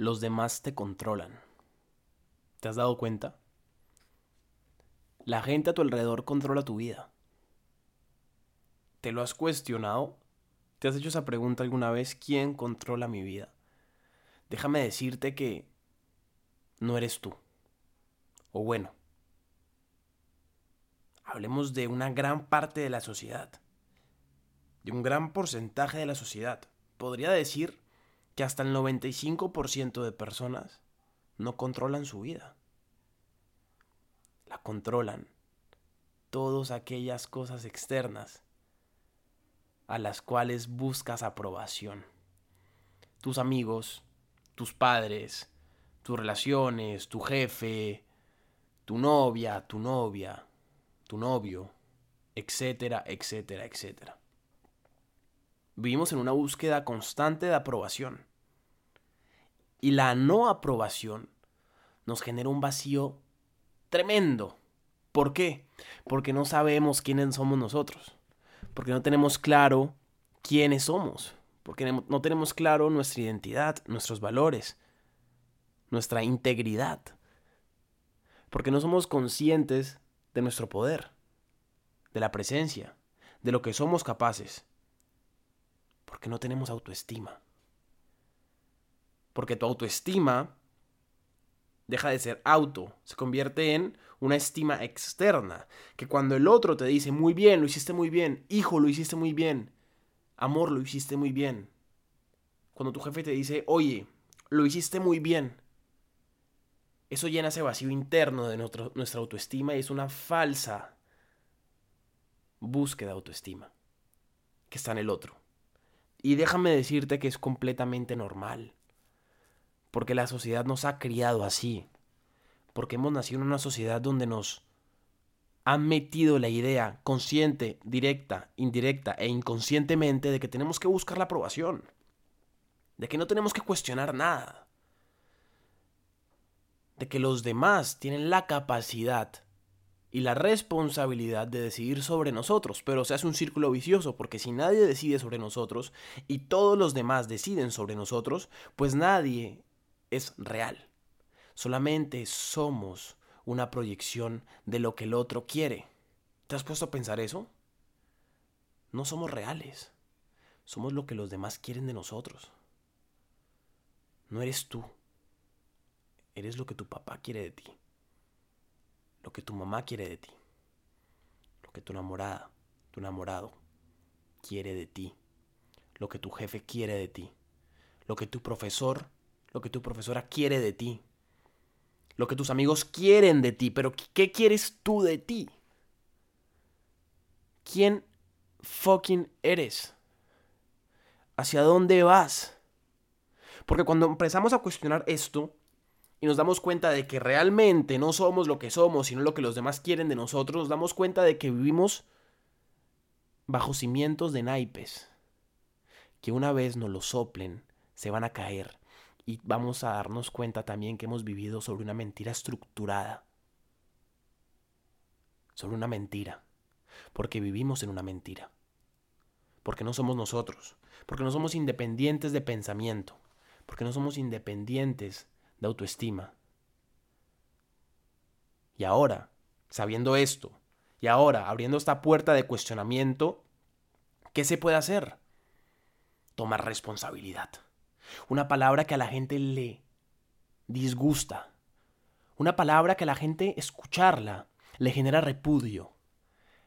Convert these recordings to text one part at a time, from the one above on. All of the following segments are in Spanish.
los demás te controlan. ¿Te has dado cuenta? La gente a tu alrededor controla tu vida. ¿Te lo has cuestionado? ¿Te has hecho esa pregunta alguna vez? ¿Quién controla mi vida? Déjame decirte que no eres tú. O bueno, hablemos de una gran parte de la sociedad. De un gran porcentaje de la sociedad. Podría decir que hasta el 95% de personas no controlan su vida. La controlan todas aquellas cosas externas a las cuales buscas aprobación. Tus amigos, tus padres, tus relaciones, tu jefe, tu novia, tu novia, tu novio, etcétera, etcétera, etcétera. Vivimos en una búsqueda constante de aprobación. Y la no aprobación nos genera un vacío tremendo. ¿Por qué? Porque no sabemos quiénes somos nosotros. Porque no tenemos claro quiénes somos. Porque no tenemos claro nuestra identidad, nuestros valores, nuestra integridad. Porque no somos conscientes de nuestro poder, de la presencia, de lo que somos capaces. Porque no tenemos autoestima. Porque tu autoestima deja de ser auto, se convierte en una estima externa, que cuando el otro te dice, muy bien, lo hiciste muy bien, hijo, lo hiciste muy bien, amor, lo hiciste muy bien, cuando tu jefe te dice, oye, lo hiciste muy bien, eso llena ese vacío interno de nuestra autoestima y es una falsa búsqueda de autoestima que está en el otro. Y déjame decirte que es completamente normal porque la sociedad nos ha criado así, porque hemos nacido en una sociedad donde nos han metido la idea consciente, directa, indirecta e inconscientemente de que tenemos que buscar la aprobación, de que no tenemos que cuestionar nada, de que los demás tienen la capacidad y la responsabilidad de decidir sobre nosotros, pero se hace un círculo vicioso, porque si nadie decide sobre nosotros y todos los demás deciden sobre nosotros, pues nadie es real. Solamente somos una proyección de lo que el otro quiere. ¿Te has puesto a pensar eso? No somos reales. Somos lo que los demás quieren de nosotros. No eres tú. Eres lo que tu papá quiere de ti. Lo que tu mamá quiere de ti. Lo que tu enamorada, tu enamorado quiere de ti. Lo que tu jefe quiere de ti. Lo que tu profesor lo que tu profesora quiere de ti, lo que tus amigos quieren de ti, pero ¿qué quieres tú de ti? ¿Quién fucking eres? ¿Hacia dónde vas? Porque cuando empezamos a cuestionar esto y nos damos cuenta de que realmente no somos lo que somos, sino lo que los demás quieren de nosotros, nos damos cuenta de que vivimos bajo cimientos de naipes, que una vez nos lo soplen, se van a caer y vamos a darnos cuenta también que hemos vivido sobre una mentira estructurada. Sobre una mentira. Porque vivimos en una mentira. Porque no somos nosotros. Porque no somos independientes de pensamiento. Porque no somos independientes de autoestima. Y ahora, sabiendo esto, y ahora abriendo esta puerta de cuestionamiento, ¿qué se puede hacer? Tomar responsabilidad. Una palabra que a la gente le disgusta. Una palabra que a la gente escucharla le genera repudio.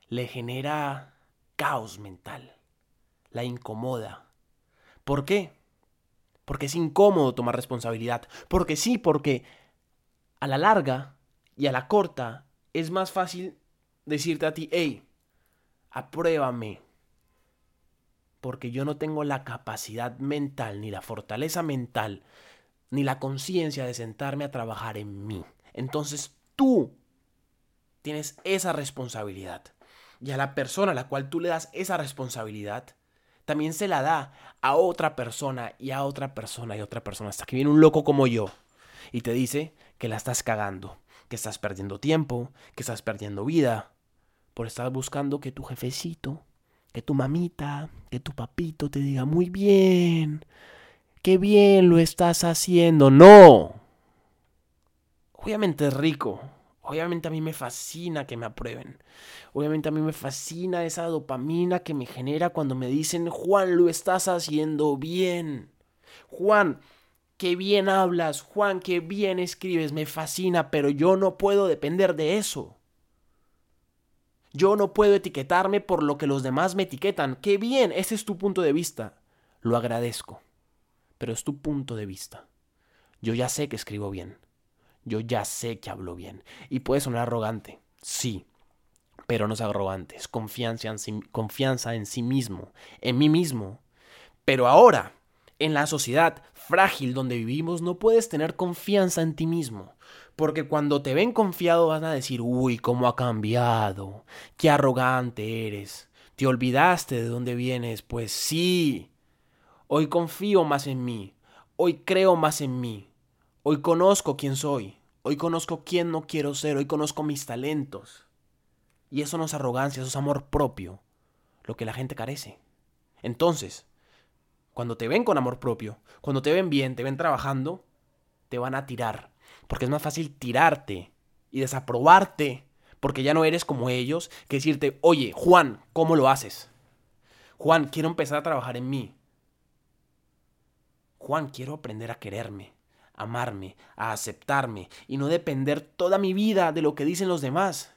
Le genera caos mental. La incomoda. ¿Por qué? Porque es incómodo tomar responsabilidad. Porque sí, porque a la larga y a la corta es más fácil decirte a ti, hey, apruébame, porque yo no tengo la capacidad mental, ni la fortaleza mental, ni la conciencia de sentarme a trabajar en mí. Entonces tú tienes esa responsabilidad. Y a la persona a la cual tú le das esa responsabilidad, también se la da a otra persona y a otra persona y a otra persona. Hasta que viene un loco como yo y te dice que la estás cagando, que estás perdiendo tiempo, que estás perdiendo vida, por estar buscando que tu jefecito que tu mamita, que tu papito te diga muy bien, qué bien lo estás haciendo. No. Obviamente es rico. Obviamente a mí me fascina que me aprueben. Obviamente a mí me fascina esa dopamina que me genera cuando me dicen, Juan, lo estás haciendo bien. Juan, qué bien hablas. Juan, qué bien escribes. Me fascina, pero yo no puedo depender de eso. Yo no puedo etiquetarme por lo que los demás me etiquetan. Qué bien, ese es tu punto de vista. Lo agradezco. Pero es tu punto de vista. Yo ya sé que escribo bien. Yo ya sé que hablo bien. Y puede sonar arrogante. Sí. Pero no es arrogante. Es confianza en, sí, confianza en sí mismo. En mí mismo. Pero ahora, en la sociedad frágil donde vivimos, no puedes tener confianza en ti mismo. Porque cuando te ven confiado van a decir, uy, cómo ha cambiado, qué arrogante eres, te olvidaste de dónde vienes, pues sí, hoy confío más en mí, hoy creo más en mí, hoy conozco quién soy, hoy conozco quién no quiero ser, hoy conozco mis talentos. Y eso no es arrogancia, eso es amor propio, lo que la gente carece. Entonces, cuando te ven con amor propio, cuando te ven bien, te ven trabajando, te van a tirar porque es más fácil tirarte y desaprobarte porque ya no eres como ellos que decirte, oye, Juan, ¿cómo lo haces? Juan, quiero empezar a trabajar en mí. Juan, quiero aprender a quererme, a amarme, a aceptarme y no depender toda mi vida de lo que dicen los demás.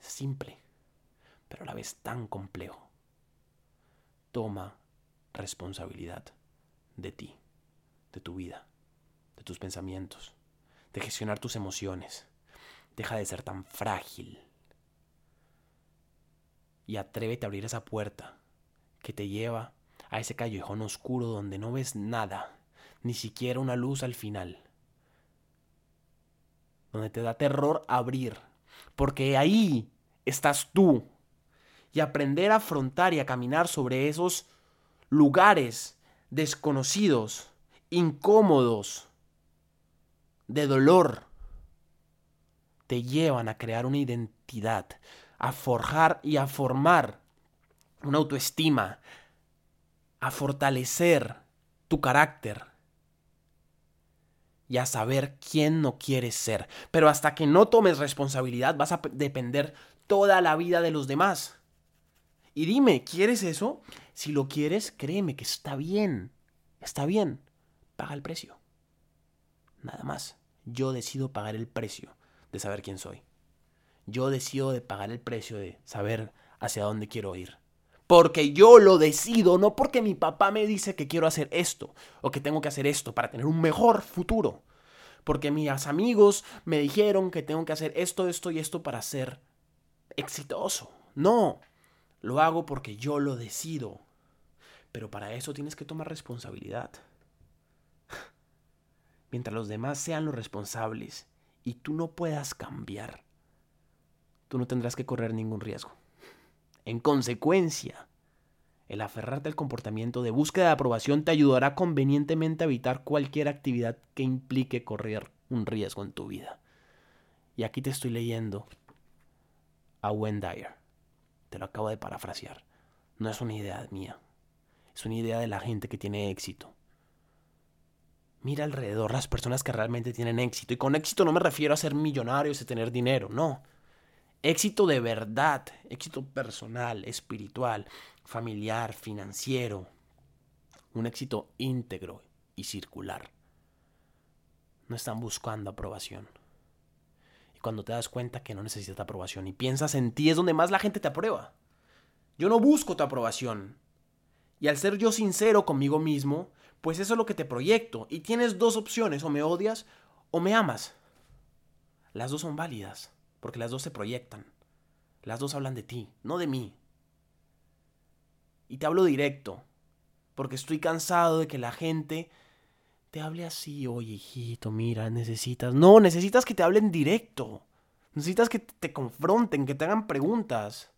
simple, pero a la vez tan complejo. Toma responsabilidad de ti de tu vida, de tus pensamientos, de gestionar tus emociones. Deja de ser tan frágil. Y atrévete a abrir esa puerta que te lleva a ese callejón oscuro donde no ves nada, ni siquiera una luz al final. Donde te da terror abrir, porque ahí estás tú. Y aprender a afrontar y a caminar sobre esos lugares desconocidos incómodos, de dolor, te llevan a crear una identidad, a forjar y a formar una autoestima, a fortalecer tu carácter y a saber quién no quieres ser. Pero hasta que no tomes responsabilidad vas a depender toda la vida de los demás. Y dime, ¿quieres eso? Si lo quieres, créeme que está bien. Está bien paga el precio. Nada más. Yo decido pagar el precio de saber quién soy. Yo decido de pagar el precio de saber hacia dónde quiero ir. Porque yo lo decido, no porque mi papá me dice que quiero hacer esto o que tengo que hacer esto para tener un mejor futuro. Porque mis amigos me dijeron que tengo que hacer esto, esto y esto para ser exitoso. No, lo hago porque yo lo decido. Pero para eso tienes que tomar responsabilidad mientras los demás sean los responsables y tú no puedas cambiar, tú no tendrás que correr ningún riesgo. En consecuencia, el aferrarte al comportamiento de búsqueda de aprobación te ayudará convenientemente a evitar cualquier actividad que implique correr un riesgo en tu vida. Y aquí te estoy leyendo a Wendy Te lo acabo de parafrasear. No es una idea mía. Es una idea de la gente que tiene éxito. Mira alrededor las personas que realmente tienen éxito. Y con éxito no me refiero a ser millonarios y tener dinero, no. Éxito de verdad, éxito personal, espiritual, familiar, financiero. Un éxito íntegro y circular. No están buscando aprobación. Y cuando te das cuenta que no necesitas aprobación y piensas en ti es donde más la gente te aprueba. Yo no busco tu aprobación. Y al ser yo sincero conmigo mismo, pues eso es lo que te proyecto. Y tienes dos opciones, o me odias o me amas. Las dos son válidas, porque las dos se proyectan. Las dos hablan de ti, no de mí. Y te hablo directo, porque estoy cansado de que la gente te hable así, oye hijito, mira, necesitas... No, necesitas que te hablen directo. Necesitas que te confronten, que te hagan preguntas.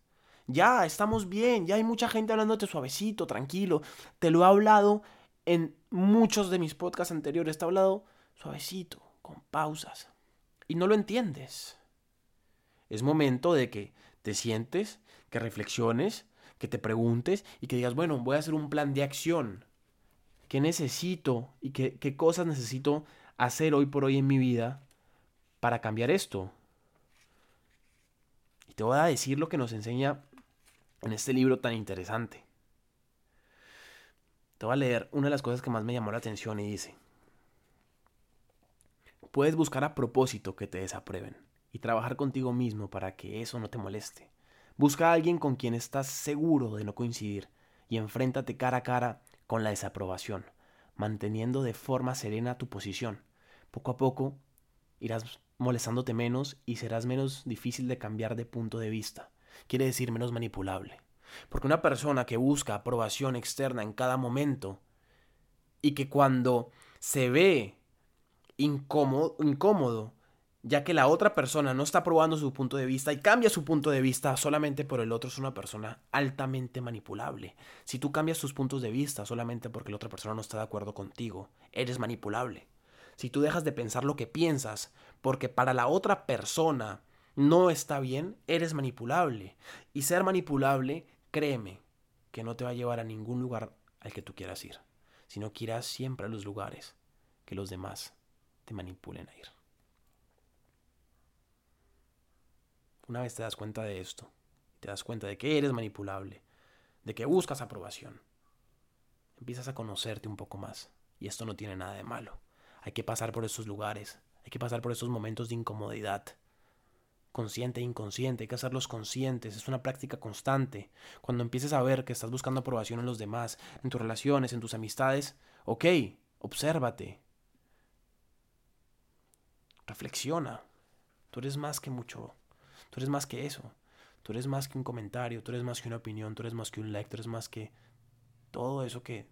Ya, estamos bien, ya hay mucha gente hablándote suavecito, tranquilo. Te lo he hablado en muchos de mis podcasts anteriores te he hablado suavecito, con pausas. Y no lo entiendes. Es momento de que te sientes, que reflexiones, que te preguntes y que digas, bueno, voy a hacer un plan de acción. ¿Qué necesito y qué, qué cosas necesito hacer hoy por hoy en mi vida para cambiar esto? Y te voy a decir lo que nos enseña en este libro tan interesante. Te voy a leer una de las cosas que más me llamó la atención y dice, puedes buscar a propósito que te desaprueben y trabajar contigo mismo para que eso no te moleste. Busca a alguien con quien estás seguro de no coincidir y enfréntate cara a cara con la desaprobación, manteniendo de forma serena tu posición. Poco a poco irás molestándote menos y serás menos difícil de cambiar de punto de vista. Quiere decir menos manipulable. Porque una persona que busca aprobación externa en cada momento y que cuando se ve incómodo, incómodo, ya que la otra persona no está probando su punto de vista y cambia su punto de vista solamente por el otro, es una persona altamente manipulable. Si tú cambias tus puntos de vista solamente porque la otra persona no está de acuerdo contigo, eres manipulable. Si tú dejas de pensar lo que piensas porque para la otra persona no está bien, eres manipulable. Y ser manipulable Créeme que no te va a llevar a ningún lugar al que tú quieras ir, sino que irás siempre a los lugares que los demás te manipulen a ir. Una vez te das cuenta de esto, te das cuenta de que eres manipulable, de que buscas aprobación, empiezas a conocerte un poco más. Y esto no tiene nada de malo. Hay que pasar por esos lugares, hay que pasar por esos momentos de incomodidad, consciente e inconsciente, hay que hacerlos conscientes, es una práctica constante. Cuando empieces a ver que estás buscando aprobación en los demás, en tus relaciones, en tus amistades, ok, obsérvate. Reflexiona. Tú eres más que mucho. Tú eres más que eso. Tú eres más que un comentario, tú eres más que una opinión, tú eres más que un like, tú eres más que todo eso que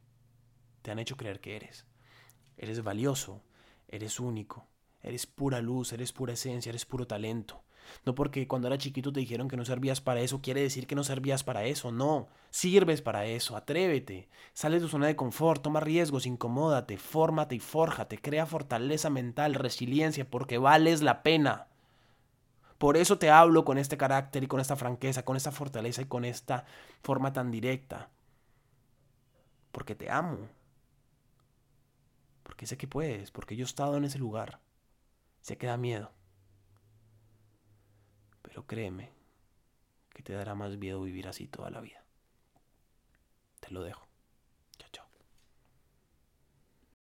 te han hecho creer que eres. Eres valioso, eres único, eres pura luz, eres pura esencia, eres puro talento. No porque cuando era chiquito te dijeron que no servías para eso, quiere decir que no servías para eso. No, sirves para eso, atrévete. Sale de tu zona de confort, toma riesgos, incomódate, fórmate y fórjate, crea fortaleza mental, resiliencia, porque vales la pena. Por eso te hablo con este carácter y con esta franqueza, con esta fortaleza y con esta forma tan directa. Porque te amo. Porque sé que puedes, porque yo he estado en ese lugar. Sé que da miedo. Pero créeme que te dará más miedo vivir así toda la vida. Te lo dejo.